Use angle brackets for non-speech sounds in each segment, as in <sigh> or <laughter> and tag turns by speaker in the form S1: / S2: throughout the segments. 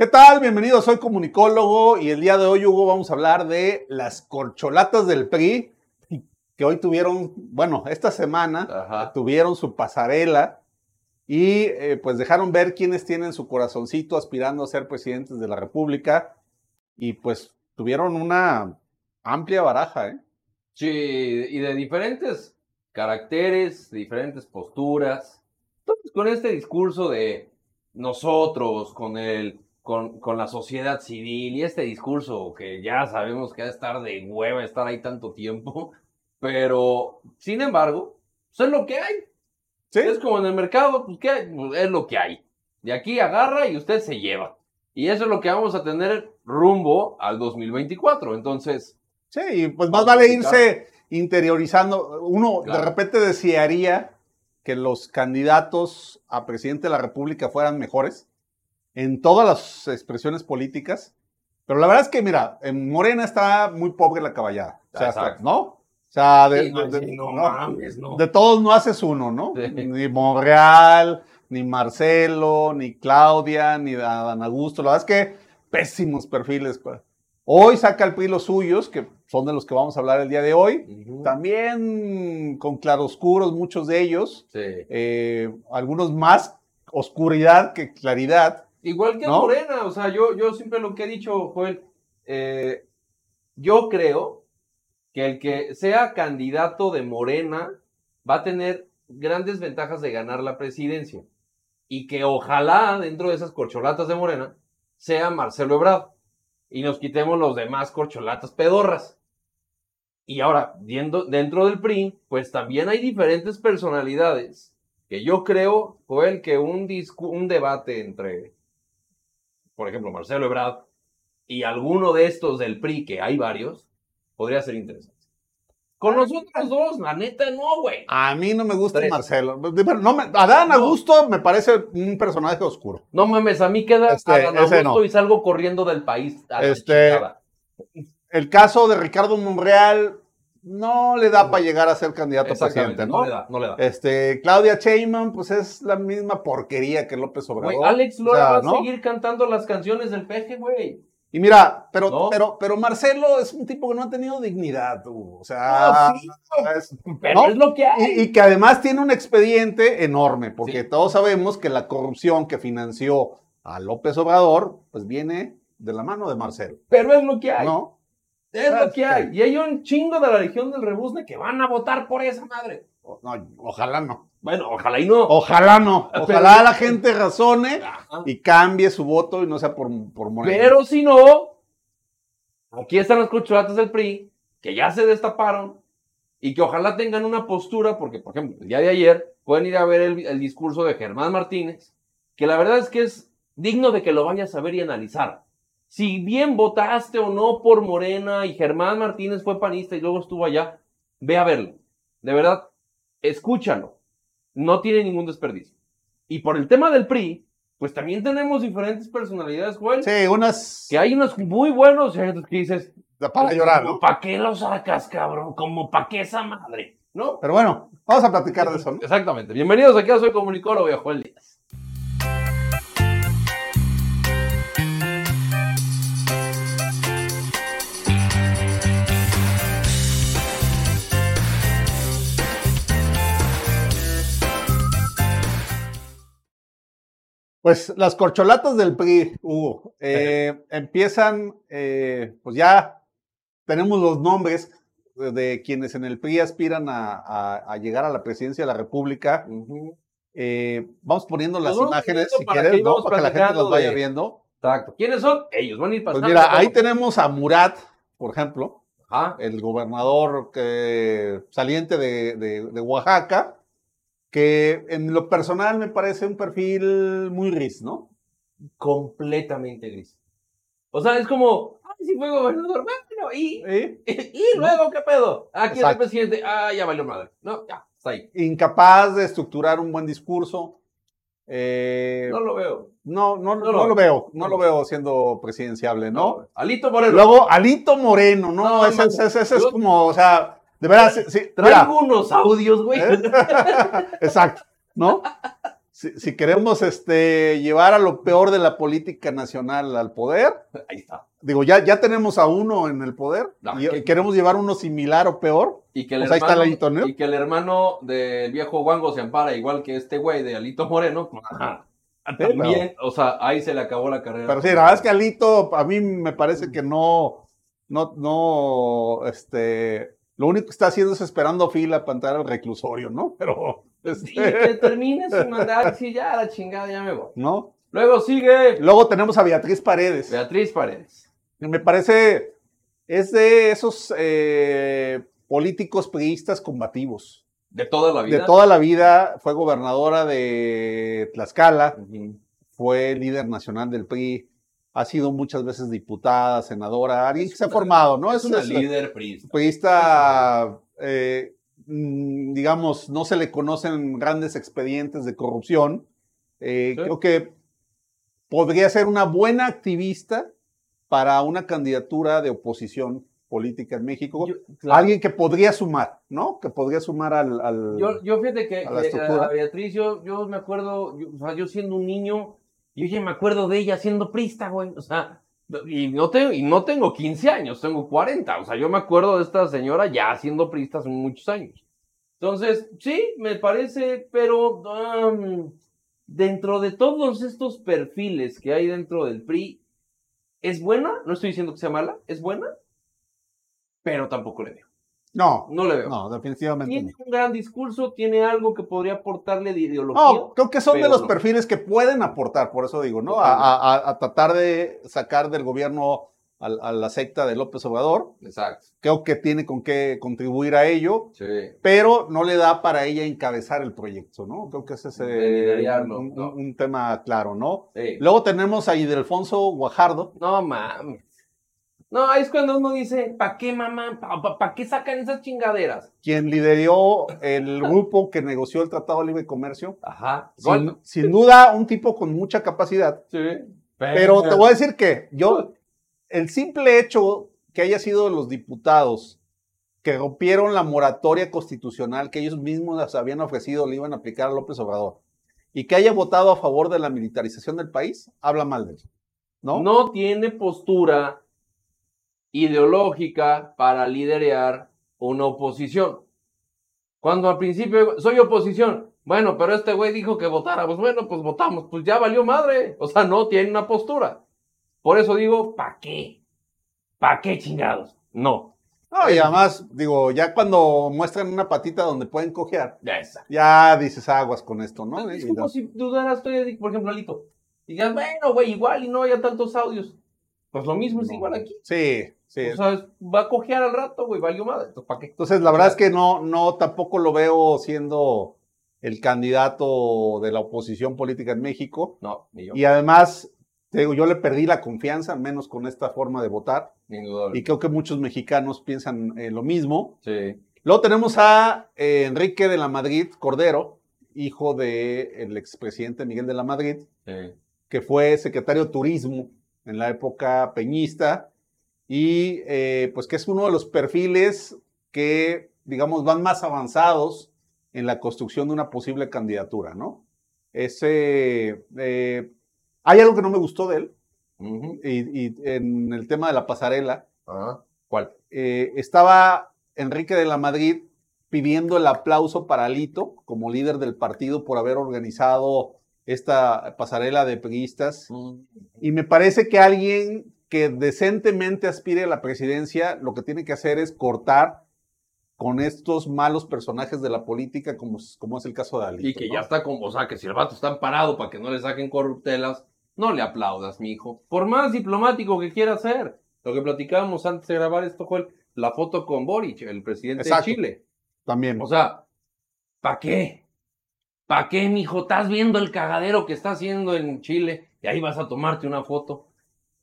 S1: ¿Qué tal? Bienvenido, soy comunicólogo y el día de hoy, Hugo, vamos a hablar de las corcholatas del PRI, que hoy tuvieron, bueno, esta semana
S2: Ajá.
S1: tuvieron su pasarela y eh, pues dejaron ver quiénes tienen su corazoncito aspirando a ser presidentes de la República y pues tuvieron una amplia baraja, ¿eh?
S2: Sí, y de diferentes caracteres, diferentes posturas. Entonces, con este discurso de nosotros, con el, con, con la sociedad civil, y este discurso que ya sabemos que va a estar de hueva estar ahí tanto tiempo, <laughs> pero sin embargo, pues es lo que hay.
S1: Sí.
S2: Es como en el mercado, pues ¿qué? Pues, es lo que hay. De aquí agarra y usted se lleva. Y eso es lo que vamos a tener rumbo al 2024. Entonces,
S1: Sí, y pues más vale irse interiorizando. Uno
S2: Claro.
S1: de repente desearía que los candidatos a presidente de la República fueran mejores en todas las expresiones políticas. Pero la verdad es que, mira, en Morena está muy pobre la caballada. O sea,
S2: Exacto.
S1: ¿no? O sea, de,
S2: Sí, no,
S1: de-
S2: sí, no
S1: no,
S2: mames, no.
S1: de todos no haces uno, ¿no?
S2: Sí.
S1: Ni Monreal, ni Marcelo, ni Claudia, ni Dan Augusto. La verdad es que pésimos perfiles. Hoy saca el PRI los suyos, que son de los que vamos a hablar el día de hoy.
S2: Ujú.
S1: También con claroscuros, muchos de ellos.
S2: Sí.
S1: eh, algunos más oscuridad que claridad.
S2: Igual que
S1: ¿No?
S2: Morena, o sea, yo, yo siempre lo que he dicho, Joel, eh, yo creo que el que sea candidato de Morena va a tener grandes ventajas de ganar la presidencia. Y que ojalá dentro de esas corcholatas de Morena sea Marcelo Ebrard. Y nos quitemos los demás corcholatas pedorras. Y ahora, dentro del PRI, pues también hay diferentes personalidades que yo creo, Joel, que un, discu- un debate entre, por ejemplo, Marcelo Ebrard y alguno de estos del PRI, que hay varios, podría ser interesante. Con nosotros dos, la neta, no, güey.
S1: A mí no me gusta
S2: Tres.
S1: Marcelo. No me, Adán
S2: No.
S1: Augusto me parece un personaje oscuro.
S2: No mames, a mí queda
S1: Este,
S2: Adán Augusto
S1: no.
S2: y salgo corriendo del país a la
S1: Este,
S2: chingada.
S1: El caso de Ricardo Monreal no le da para llegar a ser candidato presidente,
S2: no
S1: ¿no?
S2: le da, no le da.
S1: Este, Claudia Sheinbaum, pues es la misma porquería que López Obrador.
S2: Güey, Alex Lora
S1: O sea,
S2: va a seguir cantando las canciones del peje, güey.
S1: Y mira, pero,
S2: ¿No?
S1: pero, pero Marcelo es un tipo que no ha tenido dignidad, Hugo. O sea,
S2: No, sí,
S1: es-
S2: Pero es lo que hay.
S1: y, y que además tiene un expediente enorme, porque
S2: Sí.
S1: todos sabemos que la corrupción que financió a López Obrador, pues viene de la mano de Marcelo,
S2: Pero es lo que hay.
S1: ¿no?
S2: Es lo que hay. Y hay un chingo de la región del Rebusne que van a votar por esa madre.
S1: No, ojalá no.
S2: Bueno, ojalá y no.
S1: Ojalá no. <laughs>
S2: Pero-
S1: Ojalá la gente razone
S2: Ajá.
S1: y cambie su voto y no sea por, por Morena.
S2: Pero si no, aquí están los corcholatas del PRI, que ya se destaparon, y que ojalá tengan una postura, porque, por ejemplo, el día de ayer pueden ir a ver el, el discurso de Germán Martínez, que la verdad es que es digno de que lo vayas a ver y analizar. Si bien votaste o no por Morena y Germán Martínez fue panista y luego estuvo allá, ve a verlo. De verdad, escúchalo. No tiene ningún desperdicio. Y por el tema del PRI, pues también tenemos diferentes personalidades, Joel.
S1: Sí, unas
S2: Que hay unos muy buenos otros que dices,
S1: para llorar, ¿no?
S2: ¿Para qué lo sacas, cabrón? Como para qué esa madre, ¿no?
S1: Pero bueno, vamos a platicar de eso, ¿no?
S2: Exactamente. Bienvenidos aquí a Soy Comunicólogo Joel Díaz.
S1: Pues las corcholatas del PRI, Hugo, eh, empiezan, eh, pues ya tenemos los nombres de, quienes en el PRI aspiran a, a- a llegar a la presidencia de la República. Eh, vamos poniendo las
S2: Pues
S1: imágenes, si quieres, ¿no? Para que la gente los vaya
S2: de-
S1: viendo.
S2: Exacto. ¿Quiénes son? Ellos van a ir
S1: Pues
S2: pasando.
S1: mira, ahí tenemos a Murat, por ejemplo,
S2: Ajá.
S1: el gobernador que- saliente de, de- de Oaxaca, que en lo personal me parece un perfil muy gris, ¿no?
S2: Completamente gris. O sea, es como, ay, sí fue gobernador, bueno, y,
S1: ¿Eh? <laughs>
S2: y luego, ¿qué pedo? Aquí es el presidente, ah, ya valió madre. No, ya, está ahí.
S1: Incapaz de estructurar un buen discurso. Eh,
S2: No lo veo.
S1: no, no,
S2: no
S1: no,
S2: lo
S1: lo veo, no lo veo siendo presidenciable, ¿no?
S2: Alito Moreno.
S1: Luego, Alito Moreno, ¿no? Ese, ese- ese- ese es como, o sea, de veras, sí,
S2: Traigo unos audios, güey.
S1: ¿eh? <laughs> Exacto, ¿no? si, si queremos este, llevar a lo peor de la política nacional al poder,
S2: Ahí está.
S1: digo, ya, ya tenemos a uno en el poder
S2: No,
S1: y queremos llevar uno similar o peor.
S2: Y que el
S1: Pues ahí está
S2: hermano,
S1: el
S2: y que el hermano del viejo Wango se ampara igual que este güey de Alito Moreno. Ajá. También, o sea, ahí se le acabó la carrera.
S1: Pero sí, la verdad es que Alito a mí me parece que no, no, no, este, lo único que está haciendo es esperando fila para entrar al reclusorio, ¿no? <laughs> Pero,
S2: Sí,
S1: este,
S2: que termine su mandato, sí, ya la chingada, ya me voy.
S1: ¿no?
S2: Luego sigue
S1: Luego tenemos a Beatriz Paredes.
S2: Beatriz Paredes.
S1: Me parece, es de esos eh, políticos priistas combativos.
S2: De toda la vida.
S1: De toda la vida fue gobernadora de Tlaxcala, fue líder nacional del PRI, ha sido muchas veces diputada, senadora, alguien que se ha formado, ¿no?
S2: Es una
S1: es-
S2: líder priista.
S1: priista, eh, mm, digamos, no se le conocen grandes expedientes de corrupción. Eh,
S2: Sí.
S1: Creo que podría ser una buena activista para una candidatura de oposición política en México.
S2: Yo, claro,
S1: Alguien que podría sumar, ¿no? Que podría sumar al... al-
S2: yo, yo fíjate que
S1: a la
S2: eh, a Beatriz, yo, yo me acuerdo, yo, o sea, yo siendo un niño, yo ya me acuerdo de ella siendo prista, güey. O sea, y no, tengo, y no tengo 15 años, tengo 40. O sea, yo me acuerdo de esta señora ya siendo prista hace muchos años. Entonces, sí, me parece, pero dentro de todos estos perfiles que hay dentro del PRI, ¿es buena? No estoy diciendo que sea mala, es buena, pero tampoco le veo.
S1: No,
S2: No le veo.
S1: no, definitivamente
S2: Tiene
S1: no.
S2: un gran discurso, tiene algo que podría aportarle de ideología.
S1: No, creo que son de los
S2: no.
S1: perfiles que pueden aportar, por eso digo, ¿no? A, a- a- a tratar de sacar del gobierno a, la secta de López Obrador.
S2: Exacto.
S1: Creo que tiene con qué contribuir a ello,
S2: Sí.
S1: pero no le da para ella encabezar el proyecto, ¿no? Creo que ese es eh, un,
S2: ¿no?
S1: un- un tema claro, ¿no?
S2: Sí.
S1: Luego tenemos a Idelfonso Guajardo.
S2: No mames. No, ahí es cuando uno dice, ¿para qué mamá? ¿Para qué sacan esas chingaderas?
S1: quien lideró el <laughs> grupo que negoció el Tratado de Libre Comercio.
S2: Ajá.
S1: Sin, sin duda, un tipo con mucha capacidad.
S2: Sí.
S1: Pero te voy a decir que yo, el simple hecho que haya sido los diputados que rompieron la moratoria constitucional que ellos mismos les habían ofrecido, le iban a aplicar a López Obrador, y que haya votado a favor de la militarización del país, habla mal de él. ¿No?
S2: no tiene postura ideológica para liderar una oposición. Cuando al principio soy oposición, bueno, pero este güey dijo que votáramos, bueno, pues votamos, pues ya valió madre. O sea, no tiene una postura. Por eso digo, ¿para qué? ¿Para qué chingados? No.
S1: No, y además, digo, ya cuando muestran una patita donde pueden cojear,
S2: Ya
S1: ya dices aguas con esto, ¿no?
S2: Es
S1: Y
S2: como si dudaras por ejemplo, Alito. Y digas, bueno, güey, igual y no haya tantos audios. Pues lo mismo es
S1: No.
S2: igual aquí.
S1: Sí, sí.
S2: O sea, va a cojear al rato, güey, valió madre. Entonces, ¿para qué?
S1: Entonces, la verdad es que no, no, tampoco lo veo siendo el candidato de la oposición política en México.
S2: No, ni yo.
S1: Y además, te digo, yo le perdí la confianza, menos con esta forma de votar.
S2: Indudable.
S1: Y creo que muchos mexicanos piensan eh, lo mismo.
S2: Sí.
S1: Luego tenemos a eh, Enrique de la Madrid Cordero, hijo del expresidente Miguel de la Madrid,
S2: sí.
S1: que fue secretario de Turismo en la época peñista y eh, pues que es uno de los perfiles que, digamos, van más avanzados en la construcción de una posible candidatura, ¿no? Ese, eh, hay algo que no me gustó de él y, y en el tema de la pasarela,
S2: Ajá. ¿Cuál?
S1: eh, estaba Enrique de la Madrid pidiendo el aplauso para Alito como líder del partido por haber organizado esta pasarela de priistas. Y me parece que alguien que decentemente aspire a la presidencia, lo que tiene que hacer es cortar con estos malos personajes de la política, como, es- como es el caso de Alito.
S2: Y que
S1: ¿no?
S2: ya está como, o sea, que si el vato está amparado para que no le saquen corruptelas, no le aplaudas, mijo. Por más diplomático que quiera ser. Lo que platicábamos antes de grabar esto fue la foto con Boric, el presidente
S1: Exacto.
S2: de Chile.
S1: También.
S2: O sea, ¿para qué? ¿Para qué, mijo? Estás viendo el cagadero que está haciendo en Chile y ahí vas a tomarte una foto.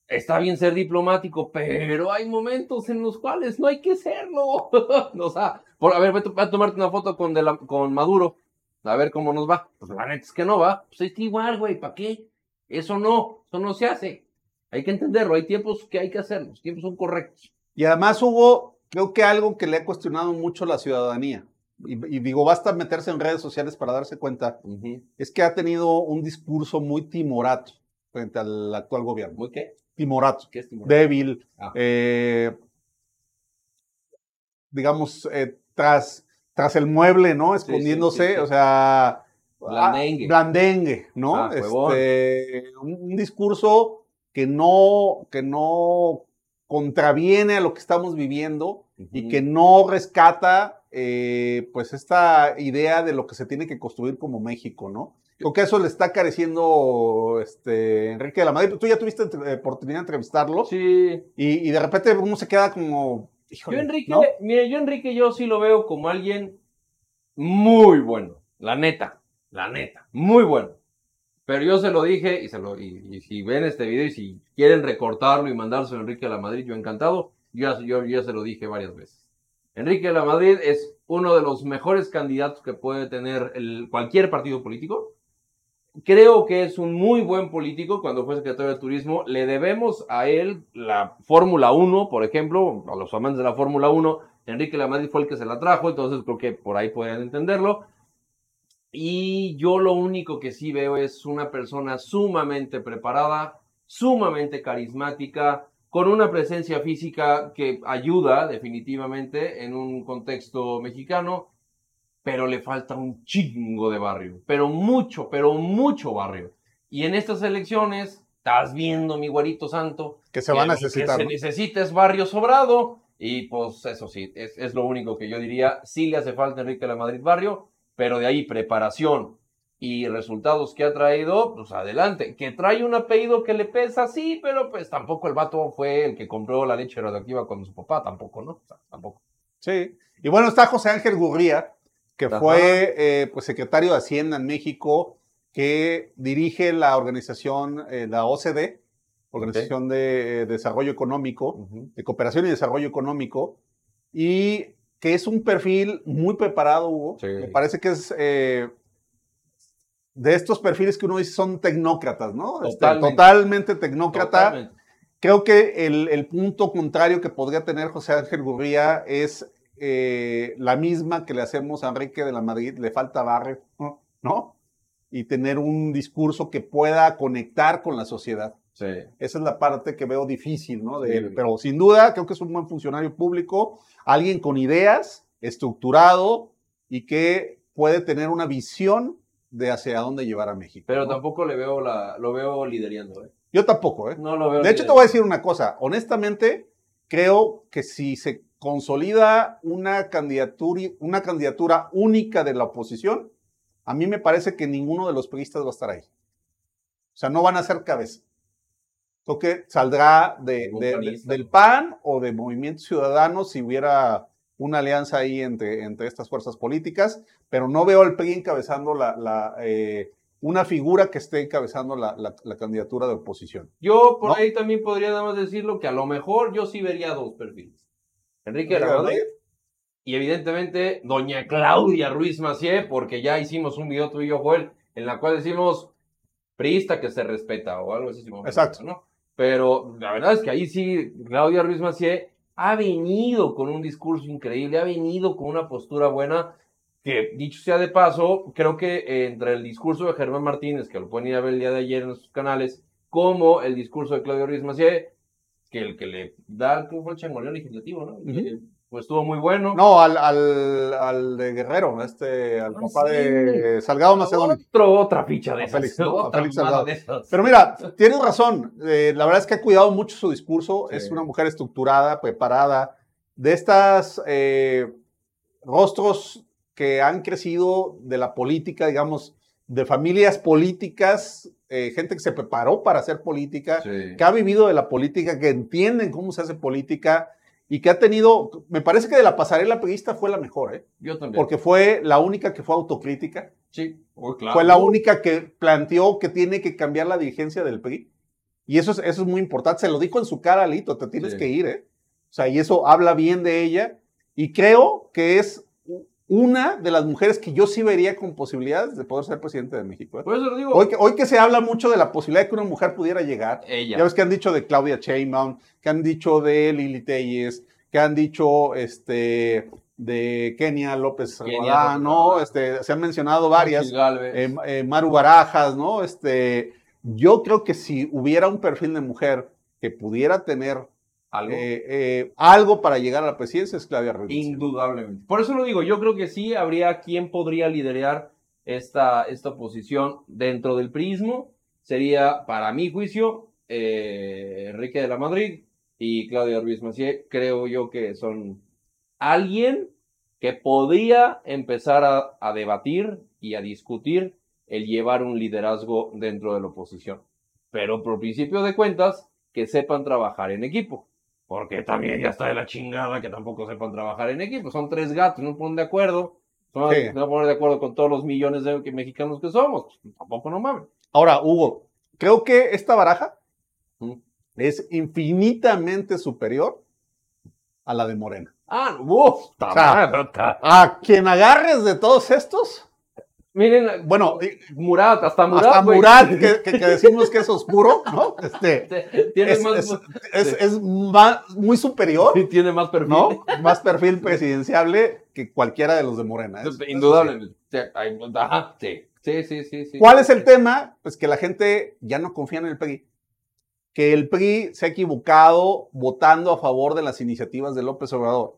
S2: Está bien ser diplomático, pero hay momentos en los cuales no hay que serlo. <laughs> o sea, por, a ver, vete a tomarte una foto con, de la- con Maduro, a ver cómo nos va. Pues la neta es que no va. Pues está igual, güey, ¿para qué? Eso no, eso no se hace. Hay que entenderlo, hay tiempos que hay que hacerlo, los tiempos son correctos.
S1: Y además hubo, creo que algo que le ha cuestionado mucho la ciudadanía. y, y digo, basta meterse en redes sociales para darse cuenta, es que ha tenido un discurso muy timorato frente al actual gobierno.
S2: ¿Muy qué?
S1: Timorato,
S2: ¿Qué es timor?
S1: débil,
S2: Ah.
S1: eh, digamos, eh, tras, tras el mueble, ¿no? Escondiéndose,
S2: sí, sí.
S1: o sea...
S2: Blandengue.
S1: ah, blandengue, ¿no?
S2: Ah,
S1: este, un, un discurso que no, que no contraviene a lo que estamos viviendo y que no rescata eh, pues esta idea de lo que se tiene que construir como México, ¿no? Creo que eso le está careciendo este, Enrique de la Madrid. Tú ya tuviste oportunidad de entrevistarlo
S2: Sí.
S1: y, y de repente uno se queda como... híjole,
S2: Yo Enrique,
S1: ¿no?
S2: mire, yo Enrique yo sí lo veo como alguien muy bueno, la neta, la neta, muy bueno. Pero yo se lo dije y se lo y, y si ven este video y si quieren recortarlo y mandárselo a Enrique de la Madrid, yo encantado. Yo, ya- yo, yo se lo dije varias veces. Enrique de la Madrid es uno de los mejores candidatos que puede tener el, cualquier partido político. Creo que es un muy buen político cuando fue secretario de Turismo. Le debemos a él la Fórmula 1, por ejemplo, a los amantes de la Fórmula 1. Enrique de la Madrid fue el que se la trajo, entonces creo que por ahí pueden entenderlo. Y yo lo único que sí veo es una persona sumamente preparada, sumamente carismática, con una presencia física que ayuda definitivamente en un contexto mexicano, pero le falta un chingo de barrio, pero mucho, pero mucho barrio. Y en estas elecciones, estás viendo, mi guarito santo,
S1: Que se va a
S2: que
S1: necesitar.
S2: Que
S1: ¿no?
S2: se necesita es barrio sobrado. Y pues eso sí, es, es lo único que yo diría. Sí le hace falta Enrique de la Madrid barrio, pero de ahí preparación y resultados que ha traído, pues adelante. Que trae un apellido que le pesa, sí, pero pues tampoco el vato fue el que compró la leche radioactiva con su papá, tampoco, ¿no? O sea, tampoco.
S1: Sí. Y bueno, está José Ángel Gurría, que
S2: Ajá.
S1: fue eh, pues, secretario de Hacienda en México, que dirige la organización, eh, la OCDE, Organización de eh, Desarrollo Económico, de Cooperación y Desarrollo Económico, y que es un perfil muy preparado, Hugo.
S2: Sí.
S1: Me parece que es eh, de estos perfiles que uno dice son tecnócratas, ¿no? Este,
S2: Totalmente.
S1: totalmente tecnócrata.
S2: Totalmente.
S1: Creo que el, el punto contrario que podría tener José Ángel Gurría es eh, la misma que le hacemos a Enrique de la Madrid, le falta barrio, ¿no? Y tener un discurso que pueda conectar con la sociedad.
S2: Sí.
S1: Esa es la parte que veo difícil, ¿no? De
S2: Sí.
S1: Pero sin duda, creo que es un buen funcionario público, alguien con ideas, estructurado y que puede tener una visión de hacia dónde llevar a México.
S2: Pero
S1: ¿no?
S2: tampoco le veo la, lo veo liderando, ¿eh?
S1: Yo tampoco, ¿eh?
S2: No lo veo
S1: De hecho, te
S2: liderando.
S1: voy a decir una cosa. Honestamente, creo que si se consolida una candidatura, una candidatura única de la oposición, a mí me parece que ninguno de los priistas va a estar ahí. O sea, no van a ser cabeza. Creo que saldrá de,
S2: Algún
S1: de- de-
S2: panista.
S1: del PAN o de Movimiento Ciudadano si hubiera una alianza ahí entre, entre estas fuerzas políticas, pero no veo al PRI encabezando la, la, eh, una figura que esté encabezando la, la- la candidatura de oposición.
S2: Yo por
S1: ¿No?
S2: ahí también podría nada más decirlo que a lo mejor yo sí vería dos perfiles. Enrique de la y evidentemente doña Claudia Ruiz Macié, porque ya hicimos un video tú y yo, Joel, en la cual decimos priista que se respeta o algo así. si
S1: Exacto.
S2: ¿no? Pero la verdad es que ahí sí, Claudia Ruiz Macié ha venido con un discurso increíble, ha venido con una postura buena, que dicho sea de paso, creo que eh, entre el discurso de Germán Martínez, que lo pueden ir a ver el día de ayer en sus canales, como el discurso de Claudia Ruiz Macié, que el que le da, ¿cómo fue el changoleón legislativo, no?
S1: Ujú.
S2: Pues estuvo muy bueno.
S1: No, al, al, al de Guerrero, este, al
S2: Ah,
S1: papá
S2: sí.
S1: de Salgado Macedonio.
S2: Otro, otra ficha de esas.
S1: Félix, ¿no? A
S2: otra
S1: Félix Salgado.
S2: de esas.
S1: Pero mira, tienes razón. eh, la verdad es que ha cuidado mucho su discurso.
S2: Sí.
S1: Es una mujer estructurada, preparada. De estas eh, rostros que han crecido de la política, digamos, de familias políticas, eh, gente que se preparó para hacer política,
S2: Sí.
S1: que ha vivido de la política, que entienden cómo se hace política y que ha tenido, me parece que de la pasarela priista fue la mejor, ¿eh?
S2: Yo también.
S1: porque fue la única que fue autocrítica,
S2: sí, muy claro.
S1: fue la única que planteó que tiene que cambiar la dirigencia del PRI. Y eso es, eso es muy importante. Se lo dijo en su cara, Lito, te tienes
S2: Sí.
S1: que ir, ¿eh? O sea, y eso habla bien de ella. Y creo que es una de las mujeres que yo sí vería con posibilidades de poder ser presidente de México. ¿eh?
S2: Por eso lo digo.
S1: Hoy, que- hoy que se habla mucho de la posibilidad de que una mujer pudiera llegar,
S2: ella.
S1: ya ves que han dicho de Claudia Sheinbaum, que han dicho de Lili Telles, que han dicho este, de Kenia López
S2: Kenia
S1: ¿no? Este, se han mencionado varias. Eh, eh, Maru Barajas, ¿no? Este, yo creo que si hubiera un perfil de mujer que pudiera tener
S2: algo.
S1: eh, eh, algo para llegar a la presidencia es Claudia Ruiz.
S2: Indudablemente. Por eso lo digo, yo creo que sí habría quien podría liderar esta, esta oposición dentro del prismo. Sería, para mi juicio, eh, Enrique de la Madrid y Claudia Ruiz Macié. Creo yo que son alguien que podría empezar a, a debatir y a discutir el llevar un liderazgo dentro de la oposición. Pero por principio de cuentas, que sepan trabajar en equipo. Porque también ya está de la chingada que tampoco sepan trabajar en equipo. Son tres gatos, no ponen de acuerdo. Son,
S1: Sí.
S2: No ponen de acuerdo con todos los millones de que- mexicanos que somos. Pues, tampoco no mames.
S1: Ahora, Hugo, creo que esta baraja
S2: Mm.
S1: es infinitamente superior a la de Morena.
S2: Ah, uff,
S1: O sea, A quien agarres de todos estos,
S2: Miren,
S1: bueno, y-
S2: Murat, hasta Murat.
S1: hasta
S2: güey.
S1: Murat, que, <laughs> que- que decimos que es oscuro, ¿no? Este,
S2: Tiene
S1: es,
S2: más,
S1: es- es- es ma- muy superior,
S2: tiene más perfil.
S1: ¿no? Más perfil presidenciable que cualquiera de los de Morena. Eso-
S2: Indudablemente. Sí, sí. Sí, sí, sí, sí.
S1: ¿Cuál es el tema? Pues que la gente ya no confía en el PRI. Que el PRI se ha equivocado votando a favor de las iniciativas de López Obrador.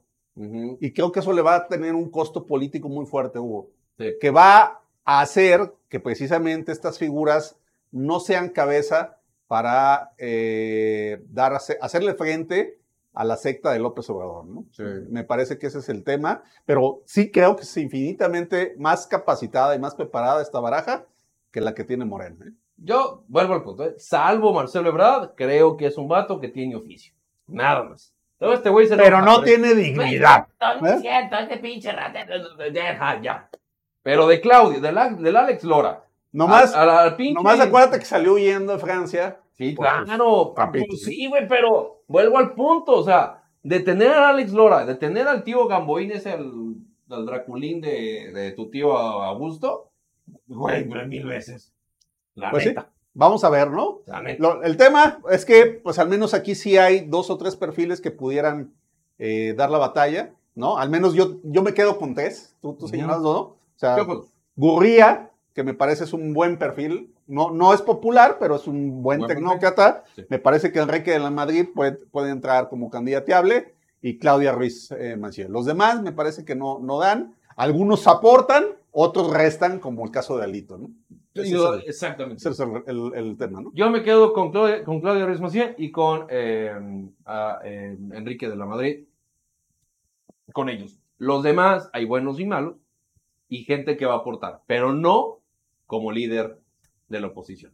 S1: Y creo que eso le va a tener un costo político muy fuerte, Hugo.
S2: Sí.
S1: Que va a hacer que precisamente estas figuras no sean cabeza para eh, dar, hacerle frente a la secta de López Obrador. ¿no?
S2: Sí.
S1: Me parece que ese es el tema, pero sí creo que es infinitamente más capacitada y más preparada esta baraja que la que tiene Morena. ¿eh?
S2: Yo vuelvo al punto. ¿eh? Salvo Marcelo Ebrard, creo que es un vato que tiene oficio. Nada más. Todo este güey se
S1: Pero no tiene dignidad.
S2: No
S1: ¿Eh?
S2: es cierto, este pinche rata. Deja ya. Pero de Claudio, del, del Alex Lora.
S1: Nomás,
S2: al, al- al pinche-
S1: nomás acuérdate que salió huyendo de Francia.
S2: Sí,
S1: Pues,
S2: claro. Pues sí, güey, pero vuelvo al punto. O sea, detener a Alex Lora, detener al tío Gamboín, ese al, al Draculín de, de tu tío Augusto, güey, mil veces. La
S1: Pues sí.
S2: neta.
S1: Vamos a ver, ¿no? Lo- el tema es que, pues al menos aquí sí hay dos o tres perfiles que pudieran eh, dar la batalla, ¿no? Al menos yo, yo me quedo con tres. Tú, tú señalas, ¿no? O sea,
S2: ¿Qué, pues?
S1: Gurría, que me parece es un buen perfil. No, no es popular, pero es un buen,
S2: Buen
S1: tecnócrata.
S2: Sí.
S1: Me parece que Enrique de la Madrid puede, puede entrar como candidateable y Claudia Ruiz eh, Manciel. Los demás me parece que no, no dan. Algunos aportan, otros restan, como el caso de Alito, ¿no? Ese es el-
S2: Exactamente.
S1: ese es el- el- el tema, ¿no?
S2: Yo me quedo con Claudia, con Claudia Ruiz Macié y con eh, a, eh, Enrique de la Madrid. Con ellos. Los demás, hay buenos y malos, y gente que va a aportar, pero no como líder de la oposición.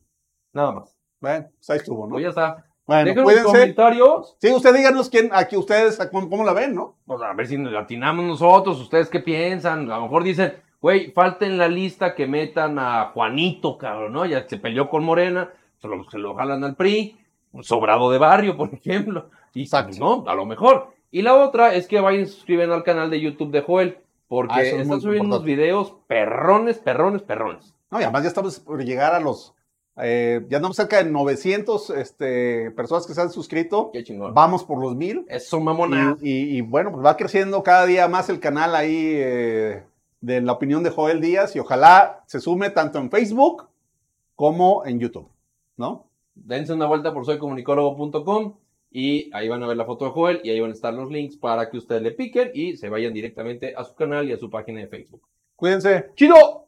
S2: Nada más.
S1: Bueno, pues ahí estuvo, ¿no?
S2: Pues ya está.
S1: Bueno,
S2: Déjenos
S1: cuídense.
S2: comentarios.
S1: Sí, usted díganos quién, aquí ustedes, cómo, cómo la ven, ¿no?
S2: Pues a ver si nos latinamos nosotros. ¿Ustedes qué piensan? A lo mejor dicen, güey, falta en la lista que metan a Juanito, cabrón, ¿no? Ya se peleó con Morena, se lo, se lo jalan al PRI, un sobrado de barrio, <laughs> por ejemplo. Y
S1: Exacto.
S2: no, a lo mejor. Y la otra es que vayan y suscriben al canal de YouTube de Joel, porque
S1: Ah, eso es
S2: están subiendo unos videos perrones, perrones, perrones.
S1: No, y además ya estamos por llegar a los, eh, ya andamos cerca de 900 este, personas que se han suscrito.
S2: Qué chingón.
S1: Vamos por los mil.
S2: Eso, mamona.
S1: Y, y- y bueno, pues va creciendo cada día más el canal ahí eh, de la opinión de Joel Díaz y ojalá se sume tanto en Facebook como en YouTube, ¿no?
S2: Dense una vuelta por soycomunicólogo.com y ahí van a ver la foto de Joel y ahí van a estar los links para que ustedes le piquen y se vayan directamente a su canal y a su página de Facebook.
S1: Cuídense.
S2: ¡Chido!